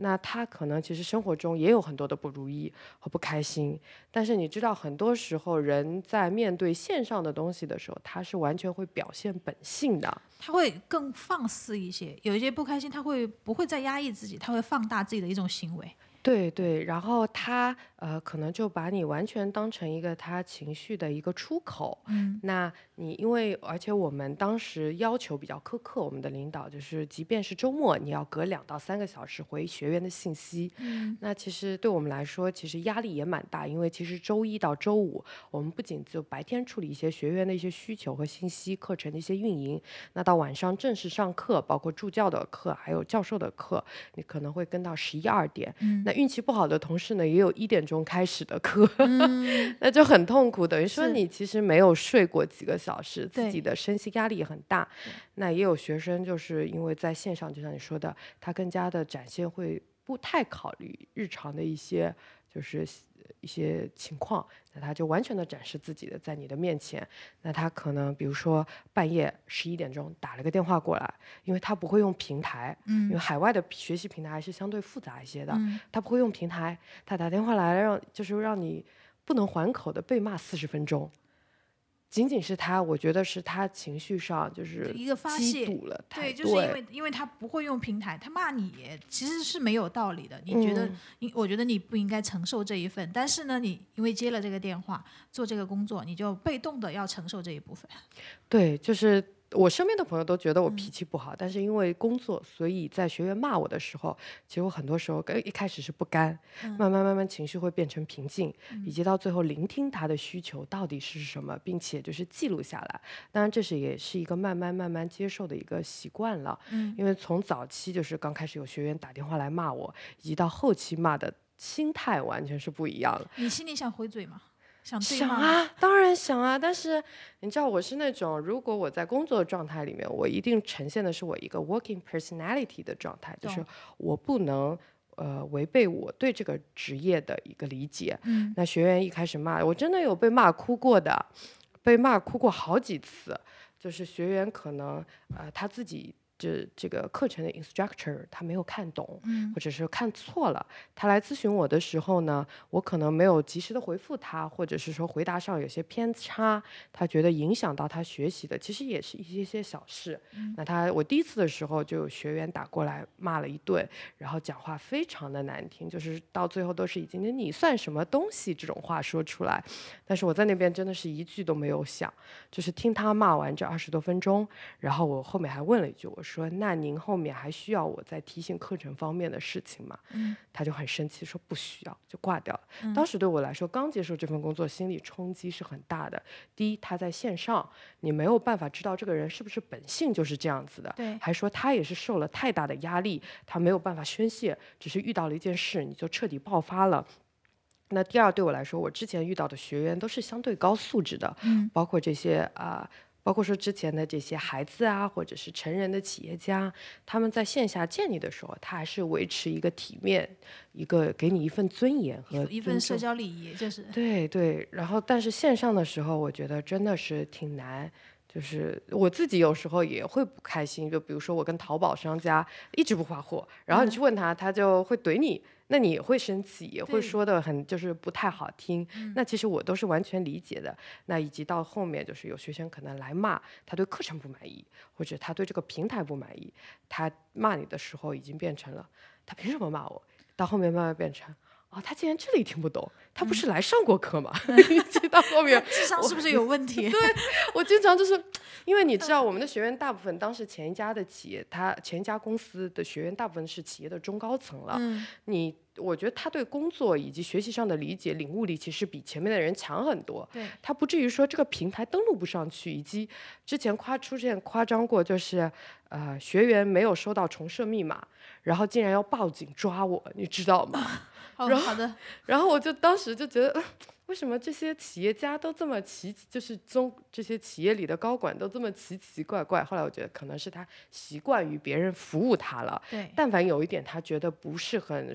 那他可能其实生活中也有很多的不如意和不开心，但是你知道，很多时候人在面对线上的东西的时候，他是完全会表现本性的，他会更放肆一些。有一些不开心，他会不会再压抑自己，他会放大自己的一种行为。对对，然后他呃，可能就把你完全当成一个他情绪的一个出口。嗯，那你因为而且我们当时要求比较苛刻，我们的领导就是，即便是周末，你要隔两到三个小时回学员的信息。嗯，那其实对我们来说，其实压力也蛮大，因为其实周一到周五，我们不仅就白天处理一些学员的一些需求和信息、课程的一些运营，那到晚上正式上课，包括助教的课，还有教授的课，你可能会跟到十一二点。嗯。那运气不好的同事呢，也有一点钟开始的课，那就很痛苦。等于说你其实没有睡过几个小时，自己的身心压力也很大。那也有学生就是因为在线上，就像你说的，他更加的展现会不太考虑日常的一些就是。一些情况，那他就完全的展示自己的在你的面前。那他可能比如说半夜十一点钟打了个电话过来，因为他不会用平台，嗯，因为海外的学习平台还是相对复杂一些的，他不会用平台，他打电话来让就是让你不能还口的被骂四十分钟。仅仅是他，我觉得是他情绪上就是一个发泄了，对，就是因为因为他不会用平台，他骂你其实是没有道理的。你觉得，我觉得你不应该承受这一份，但是呢，你因为接了这个电话，做这个工作，你就被动的要承受这一部分。对，就是。我身边的朋友都觉得我脾气不好，但是因为工作，所以在学员骂我的时候，其实我很多时候跟一开始是不甘，慢慢慢慢情绪会变成平静，以及到最后聆听他的需求到底是什么，并且就是记录下来。当然，这是也是一个慢慢慢慢接受的一个习惯了。嗯，因为从早期就是刚开始有学员打电话来骂我，以及到后期骂的心态完全是不一样了。你心里想回嘴吗？想啊，当然想啊，但是你知道我是那种，如果我在工作状态里面，我一定呈现的是我一个 working personality 的状态，就是我不能呃违背我对这个职业的一个理解。嗯，那学员一开始骂我，真的有被骂哭过的，被骂哭过好几次，就是学员可能呃他自己。这这个课程的 instructor 他没有看懂，或者是看错了。他来咨询我的时候呢，我可能没有及时的回复他，或者是说回答上有些偏差，他觉得影响到他学习的，其实也是一些些小事。那他我第一次的时候就有学员打过来骂了一顿，然后讲话非常的难听，就是到最后都是已经你算什么东西这种话说出来。但是我在那边真的是一句都没有想，就是听他骂完这二十多分钟，然后我后面还问了一句我。说那您后面还需要我再提醒课程方面的事情吗？嗯，他就很生气，说不需要，就挂掉了。当时对我来说，刚接受这份工作，心理冲击是很大的。第一，他在线上，你没有办法知道这个人是不是本性就是这样子的。对，还说他也是受了太大的压力，他没有办法宣泄，只是遇到了一件事，你就彻底爆发了。那第二，对我来说，我之前遇到的学员都是相对高素质的，嗯，包括这些啊。包括说之前的这些孩子啊，或者是成人的企业家，他们在线下见你的时候，他还是维持一个体面，一个给你一份尊严和一份社交礼仪，就是对对。然后，但是线上的时候，我觉得真的是挺难。就是我自己有时候也会不开心，就比如说我跟淘宝商家一直不发货，然后你去问他，他就会怼你，那你也会生气，也会说的很就是不太好听。那其实我都是完全理解的。那以及到后面就是有学生可能来骂，他对课程不满意，或者他对这个平台不满意，他骂你的时候已经变成了他凭什么骂我？到后面慢慢变成。哦，他竟然这里听不懂，他不是来上过课吗？一到后面，智商是不是有问题？对我经常就是，因为你知道，我们的学员大部分当时前一家的企业，他前一家公司的学员大部分是企业的中高层了。嗯，你我觉得他对工作以及学习上的理解、领悟力，其实比前面的人强很多。对，他不至于说这个平台登录不上去，以及之前夸出现夸张过，就是呃学员没有收到重设密码，然后竟然要报警抓我，你知道吗？然后好的，然后我就当时就觉得，为什么这些企业家都这么奇，就是中这些企业里的高管都这么奇奇怪怪？后来我觉得可能是他习惯于别人服务他了。对，但凡有一点他觉得不是很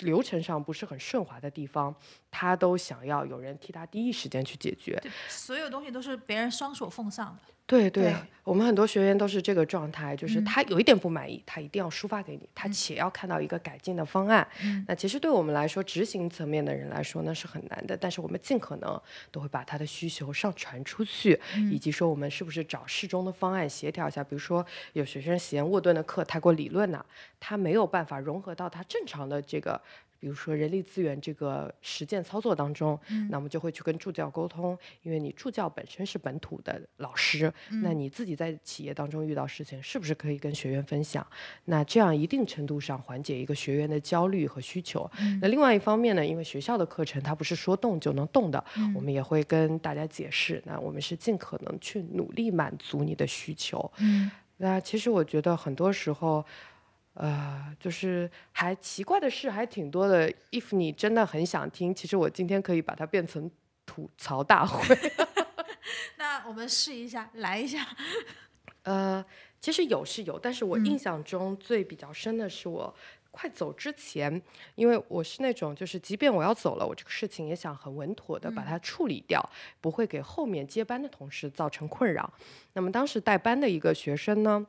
流程上不是很顺滑的地方，他都想要有人替他第一时间去解决。所有东西都是别人双手奉上的。对对，我们很多学员都是这个状态，就是他有一点不满意，他一定要抒发给你，他且要看到一个改进的方案。那其实对我们来说，执行层面的人来说呢是很难的，但是我们尽可能都会把他的需求上传出去，以及说我们是不是找适中的方案协调一下。比如说有学生嫌沃顿的课太过理论了，他没有办法融合到他正常的这个。比如说人力资源这个实践操作当中，那我们就会去跟助教沟通，因为你助教本身是本土的老师，那你自己在企业当中遇到事情，是不是可以跟学员分享？那这样一定程度上缓解一个学员的焦虑和需求。那另外一方面呢，因为学校的课程它不是说动就能动的，我们也会跟大家解释，那我们是尽可能去努力满足你的需求。那其实我觉得很多时候。呃，就是还奇怪的事还挺多的。if 你真的很想听，其实我今天可以把它变成吐槽大会。那我们试一下，来一下。呃，其实有是有，但是我印象中最比较深的是我快走之前，因为我是那种就是即便我要走了，我这个事情也想很稳妥的把它处理掉，不会给后面接班的同事造成困扰。那么当时带班的一个学生呢？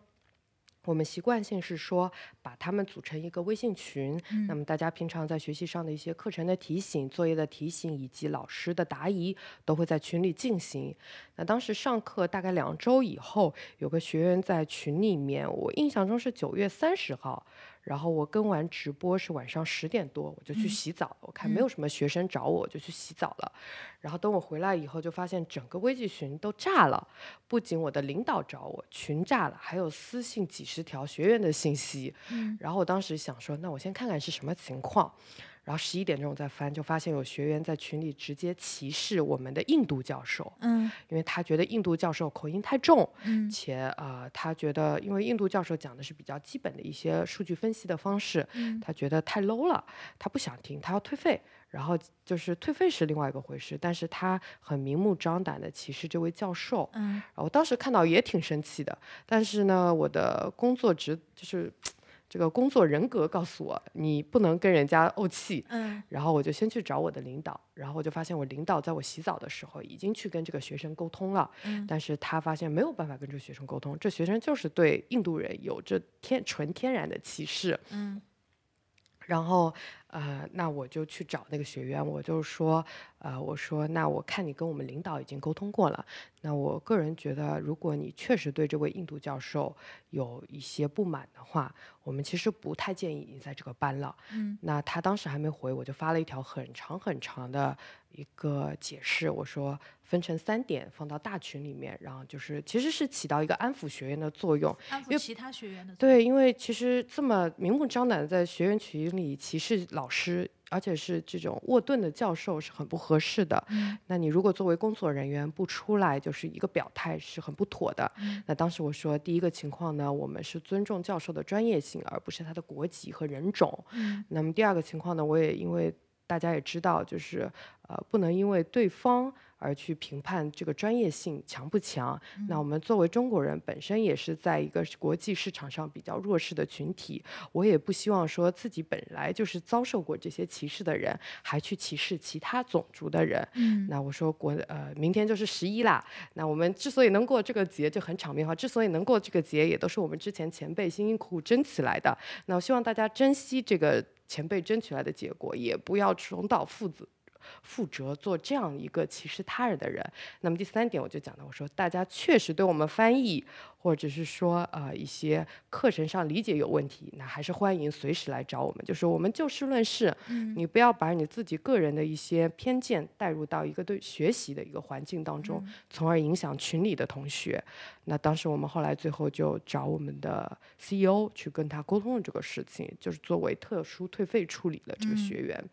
我们习惯性是说，把他们组成一个微信群，那么大家平常在学习上的一些课程的提醒、作业的提醒以及老师的答疑，都会在群里进行。那当时上课大概两周以后，有个学员在群里面，我印象中是九月三十号。然后我跟完直播是晚上十点多，我就去洗澡。我看没有什么学生找我，我就去洗澡了。然后等我回来以后，就发现整个微信群都炸了。不仅我的领导找我，群炸了，还有私信几十条学员的信息。然后我当时想说，那我先看看是什么情况。然后十一点钟我再翻，就发现有学员在群里直接歧视我们的印度教授，嗯，因为他觉得印度教授口音太重，嗯，且呃，他觉得因为印度教授讲的是比较基本的一些数据分析的方式，嗯，他觉得太 low 了，他不想听，他要退费。然后就是退费是另外一个回事，但是他很明目张胆的歧视这位教授，嗯，然后我当时看到也挺生气的，但是呢，我的工作职就是。这个工作人格告诉我，你不能跟人家怄气。嗯，然后我就先去找我的领导，然后我就发现我领导在我洗澡的时候已经去跟这个学生沟通了。嗯，但是他发现没有办法跟这个学生沟通，这学生就是对印度人有着天纯天然的歧视。嗯，然后呃，那我就去找那个学员，我就说，呃，我说那我看你跟我们领导已经沟通过了，那我个人觉得，如果你确实对这位印度教授。有一些不满的话，我们其实不太建议你在这个班了。嗯，那他当时还没回，我就发了一条很长很长的一个解释，我说分成三点放到大群里面，然后就是其实是起到一个安抚学员的作用，安抚其他学员的。对，因为其实这么明目张胆在学员群里歧视老师。而且是这种沃顿的教授是很不合适的。那你如果作为工作人员不出来，就是一个表态是很不妥的。那当时我说，第一个情况呢，我们是尊重教授的专业性，而不是他的国籍和人种。那么第二个情况呢，我也因为大家也知道，就是呃，不能因为对方。而去评判这个专业性强不强？那我们作为中国人，本身也是在一个国际市场上比较弱势的群体。我也不希望说自己本来就是遭受过这些歧视的人，还去歧视其他种族的人。嗯，那我说国呃，明天就是十一啦。那我们之所以能过这个节，就很场面化。之所以能过这个节，也都是我们之前前辈辛辛苦苦争起来的。那我希望大家珍惜这个前辈争取来的结果，也不要重蹈覆辙。负责做这样一个歧视他人的人。那么第三点，我就讲到，我说大家确实对我们翻译，或者是说呃一些课程上理解有问题，那还是欢迎随时来找我们。就是我们就事论事，你不要把你自己个人的一些偏见带入到一个对学习的一个环境当中，从而影响群里的同学。那当时我们后来最后就找我们的 CEO 去跟他沟通了这个事情，就是作为特殊退费处理了这个学员。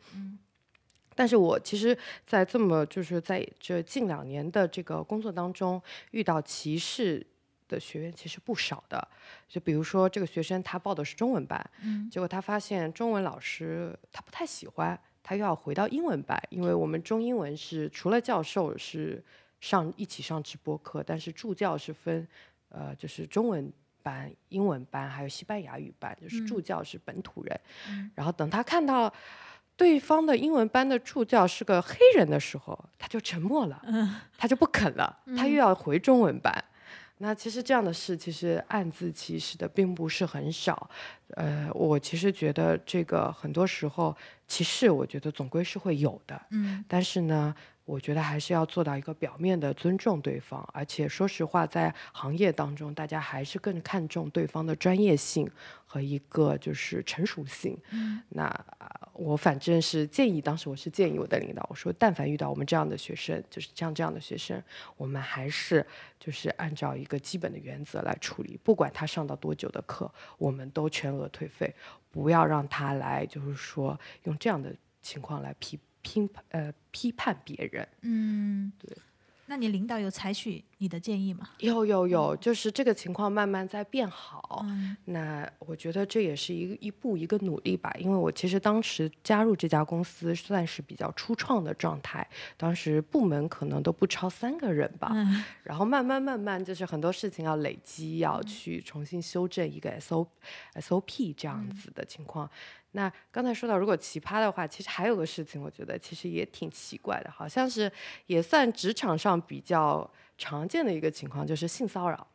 但是我其实，在这么就是在这近两年的这个工作当中，遇到歧视的学员其实不少的。就比如说，这个学生他报的是中文班，嗯，结果他发现中文老师他不太喜欢，他又要回到英文班，因为我们中英文是除了教授是上一起上直播课，但是助教是分，呃，就是中文班、英文班还有西班牙语班，就是助教是本土人。然后等他看到。对方的英文班的助教是个黑人的时候，他就沉默了，他就不肯了，他又要回中文班。那其实这样的事，其实暗自歧视的并不是很少。呃，我其实觉得这个很多时候歧视，我觉得总归是会有的。嗯，但是呢。我觉得还是要做到一个表面的尊重对方，而且说实话，在行业当中，大家还是更看重对方的专业性和一个就是成熟性。嗯，那我反正是建议，当时我是建议我的领导，我说，但凡遇到我们这样的学生，就是像这样的学生，我们还是就是按照一个基本的原则来处理，不管他上到多久的课，我们都全额退费，不要让他来就是说用这样的情况来批。批呃批判别人，嗯，对。那你领导有采取你的建议吗？有有有，就是这个情况慢慢在变好。嗯，那我觉得这也是一一步一个努力吧。因为我其实当时加入这家公司算是比较初创的状态，当时部门可能都不超三个人吧。嗯。然后慢慢慢慢，就是很多事情要累积，要去重新修正一个 S O S O P 这样子的情况。那刚才说到，如果奇葩的话，其实还有个事情，我觉得其实也挺奇怪的，好像是也算职场上比较常见的一个情况，就是性骚扰。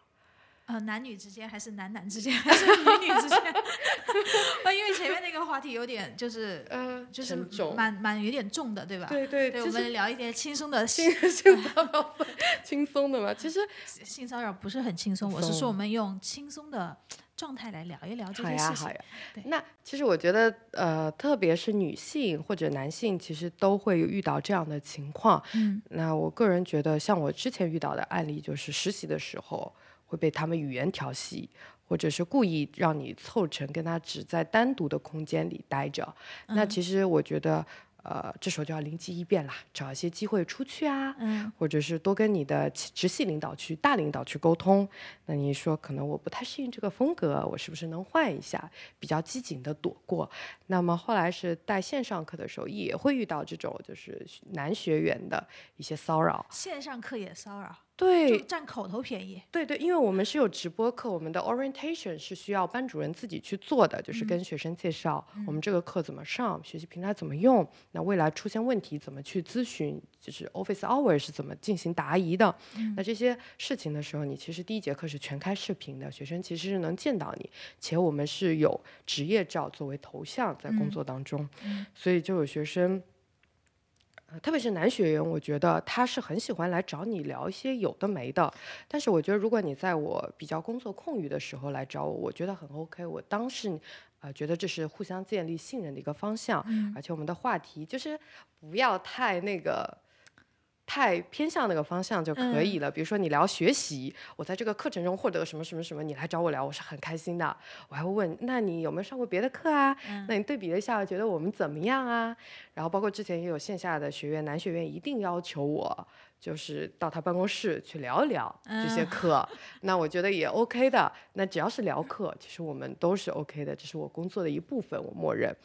呃，男女之间还是男男之间还是女女之间？呃，因为前面那个话题有点就是呃，就是蛮蛮有点重的，对吧？对对，对，我们聊一点轻松的性性骚扰，轻松的嘛。其实性骚扰不是很轻松，我是说我们用轻松的。状态来聊一聊这件事情。好呀，好呀。那其实我觉得，呃，特别是女性或者男性，其实都会遇到这样的情况。嗯。那我个人觉得，像我之前遇到的案例，就是实习的时候会被他们语言调戏，或者是故意让你凑成跟他只在单独的空间里待着。那其实我觉得。呃，这时候就要灵机一变啦，找一些机会出去啊，嗯，或者是多跟你的直系领导去、大领导去沟通。那你说，可能我不太适应这个风格，我是不是能换一下？比较机警的躲过。那么后来是带线上课的时候，也会遇到这种就是男学员的一些骚扰。线上课也骚扰。对，占口头便宜。对对，因为我们是有直播课，我们的 orientation 是需要班主任自己去做的，就是跟学生介绍我们这个课怎么上，学习平台怎么用，那未来出现问题怎么去咨询，就是 office hour 是怎么进行答疑的。那这些事情的时候，你其实第一节课是全开视频的，学生其实是能见到你，且我们是有职业照作为头像在工作当中，所以就有学生。特别是男学员，我觉得他是很喜欢来找你聊一些有的没的。但是我觉得，如果你在我比较工作空余的时候来找我，我觉得很 OK。我当时啊，觉得这是互相建立信任的一个方向。而且我们的话题就是不要太那个太偏向那个方向就可以了。嗯比如说你聊学习，我在这个课程中获得什么什么什么，你来找我聊，我是很开心的。我还会问，那你有没有上过别的课啊？嗯那你对比了一下，觉得我们怎么样啊？然后包括之前也有线下的学员，男学员一定要求我。就是到他办公室去聊一聊这些嗯课，那我觉得也 OK 的。那只要是聊课，其实我们都是 OK 的，这是我工作的一部分，我默认。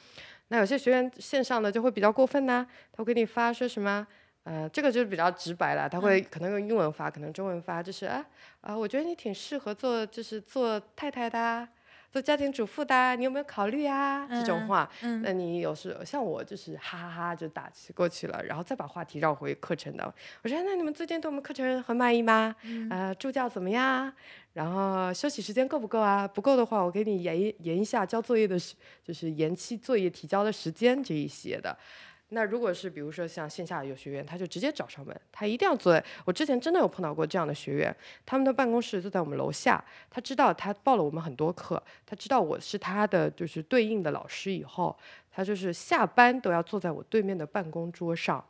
那有些学员线上的就会比较过分呐、他会给你发说什么，呃，这个就是比较直白了，他会可能用英文发，可能中文发，就是啊啊、我觉得你挺适合做，就是做太太的啊，做家庭主妇的啊，你有没有考虑啊？这种嗯话，嗯那你有时像我就是哈哈哈就打起过去了，然后再把话题绕回课程的。我说那你们最近对我们课程很满意吗？嗯呃，助教怎么样？然后休息时间够不够啊？不够的话，我给你延一延一下交作业的时，就是延期作业提交的时间这一些的。那如果是比如说像线下有学员，他就直接找上门，他一定要坐在。我之前真的有碰到过这样的学员，他们的办公室就在我们楼下，他知道他报了我们很多课，他知道我是他的就是对应的老师以后，他就是下班都要坐在我对面的办公桌上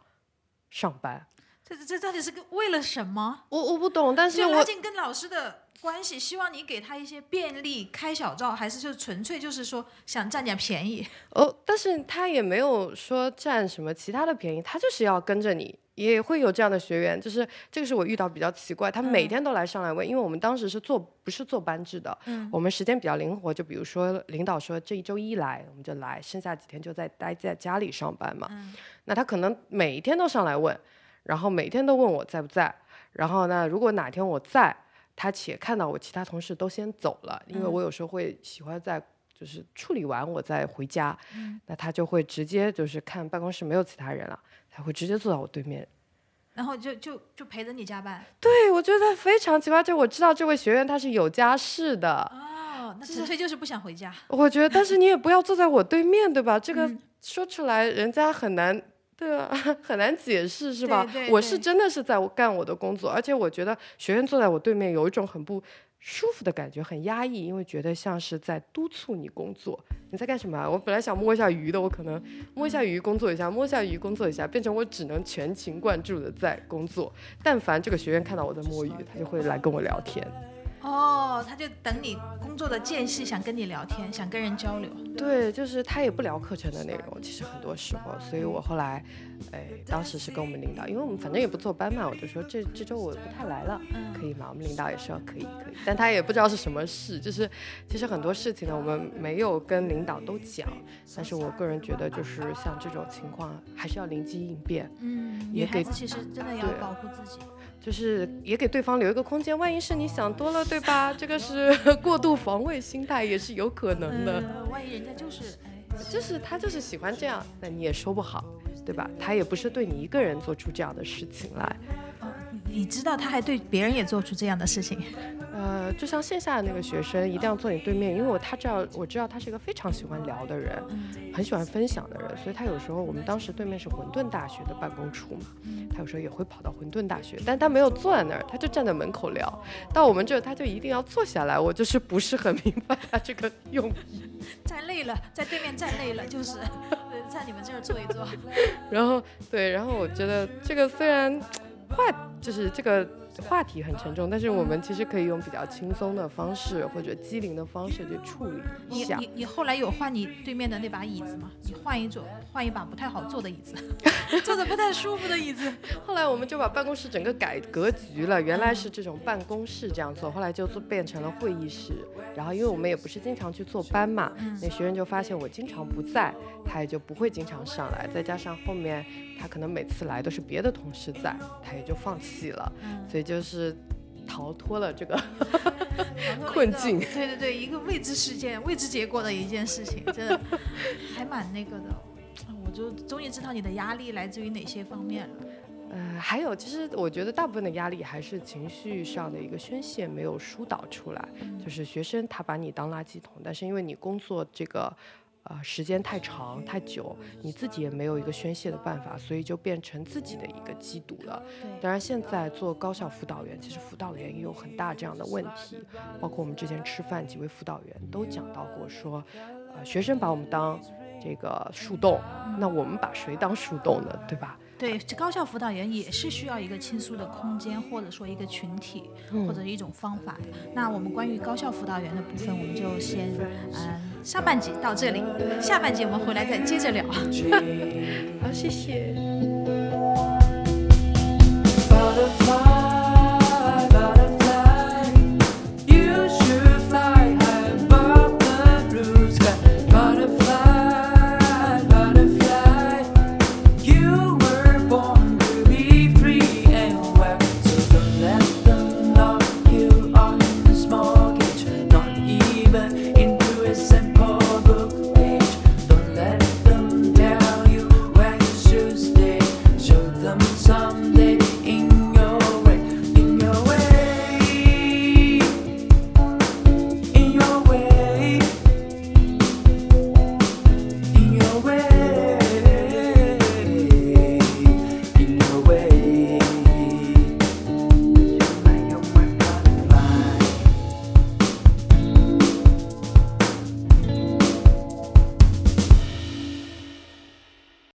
上班。这这到底是个为了什么？我我不懂，但是我近跟老师的关系，希望你给他一些便利，开小灶，还是就纯粹就是说想占点便宜？哦，但是他也没有说占什么其他的便宜，他就是要跟着你。也会有这样的学员，就是这个是我遇到比较奇怪，他每天都来上来问，因为我们当时是做不是做班制的，嗯我们时间比较灵活，就比如说领导说这一周一来，我们就来，剩下几天就在待在家里上班嘛。嗯那他可能每一天都上来问，然后每天都问我在不在，然后呢，如果哪天我在，他且看到我其他同事都先走了，因为我有时候会喜欢在就是处理完我再回家，那他就会直接就是看办公室没有其他人了，他会直接坐到我对面。然后就就就陪着你加班。对，我觉得非常奇葩，就我知道这位学员他是有家室的，哦，那纯粹就是不想回家。我觉得，但是你也不要坐在我对面，对吧？这个嗯说出来，人家很难，对啊？很难解释，是吧？对对我是真的是在干我的工作，而且我觉得学员坐在我对面有一种很不舒服的感觉，很压抑，因为觉得像是在督促你工作。你在干什么啊？我本来想摸一下鱼的，我可能摸一下鱼工作一下，摸一下鱼工作一下，变成我只能全情贯注的在工作。但凡这个学员看到我在摸鱼，他就会来跟我聊天。哦，他就等你工作的间隙，想跟你聊天，想跟人交流。对，就是他也不聊课程的内容，其实很多时候，所以我后来，哎，当时是跟我们领导，因为我们反正也不坐班嘛，我就说这这周我不太来了，嗯可以吗？我们领导也说可以可以，但他也不知道是什么事，就是其实很多事情呢，我们没有跟领导都讲，但是我个人觉得就是像这种情况，还是要灵机应变，嗯，也给女孩子其实真的要保护自己。就是也给对方留一个空间，万一是你想多了，对吧？这个是 过度防卫心态，也是有可能的。呃，万一人家就是哎，就是他就是喜欢这样，那你也说不好，对吧？他也不是对你一个人做出这样的事情来，哦你知道他还对别人也做出这样的事情。呃，就像线下的那个学生一定要坐你对面，因为我他知道我知道他是一个非常喜欢聊的人，很喜欢分享的人，所以他有时候我们当时对面是混沌大学的办公处嘛，他有时候也会跑到混沌大学，但他没有坐在那儿，他就站在门口聊。到我们这儿他就一定要坐下来，我就是不是很明白他这个用意。站累了，在对面站累了，就是呃 在你们这儿坐一坐。然后对，然后我觉得这个虽然话就是这个话题很沉重，但是我们其实可以用比较轻松的方式或者机灵的方式去处理一下。你你你后来有换你对面的那把椅子吗？你换一种，换一把不太好坐的椅子，坐着不太舒服的椅子。后来我们就把办公室整个改格局了，原来是这种办公室这样做，后来就做变成了会议室。然后因为我们也不是经常去坐班嘛，那学生就发现我经常不在，他也就不会经常上来。再加上后面他可能每次来都是别的同事在，他也就放弃了。所以就是逃脱了这个 困境。对对对，一个未知事件、未知结果的一件事情，真的还蛮那个的。我就终于知道你的压力来自于哪些方面了。呃，还有，其实我觉得大部分的压力还是情绪上的一个宣泄没有疏导出来，就是学生他把你当垃圾桶，但是因为你工作这个。呃，时间太长太久，你自己也没有一个宣泄的办法，所以就变成自己的一个缉毒了。对，当然，现在做高校辅导员，其实辅导员也有很大这样的问题，包括我们之前吃饭，几位辅导员都讲到过说，呃，学生把我们当这个树洞，那我们把谁当树洞呢？对吧？对，高校辅导员也是需要一个倾诉的空间，或者说一个群体，或者一种方法。那我们关于高校辅导员的部分，我们就先嗯上半集到这里，下半集我们回来再接着聊。好，谢谢。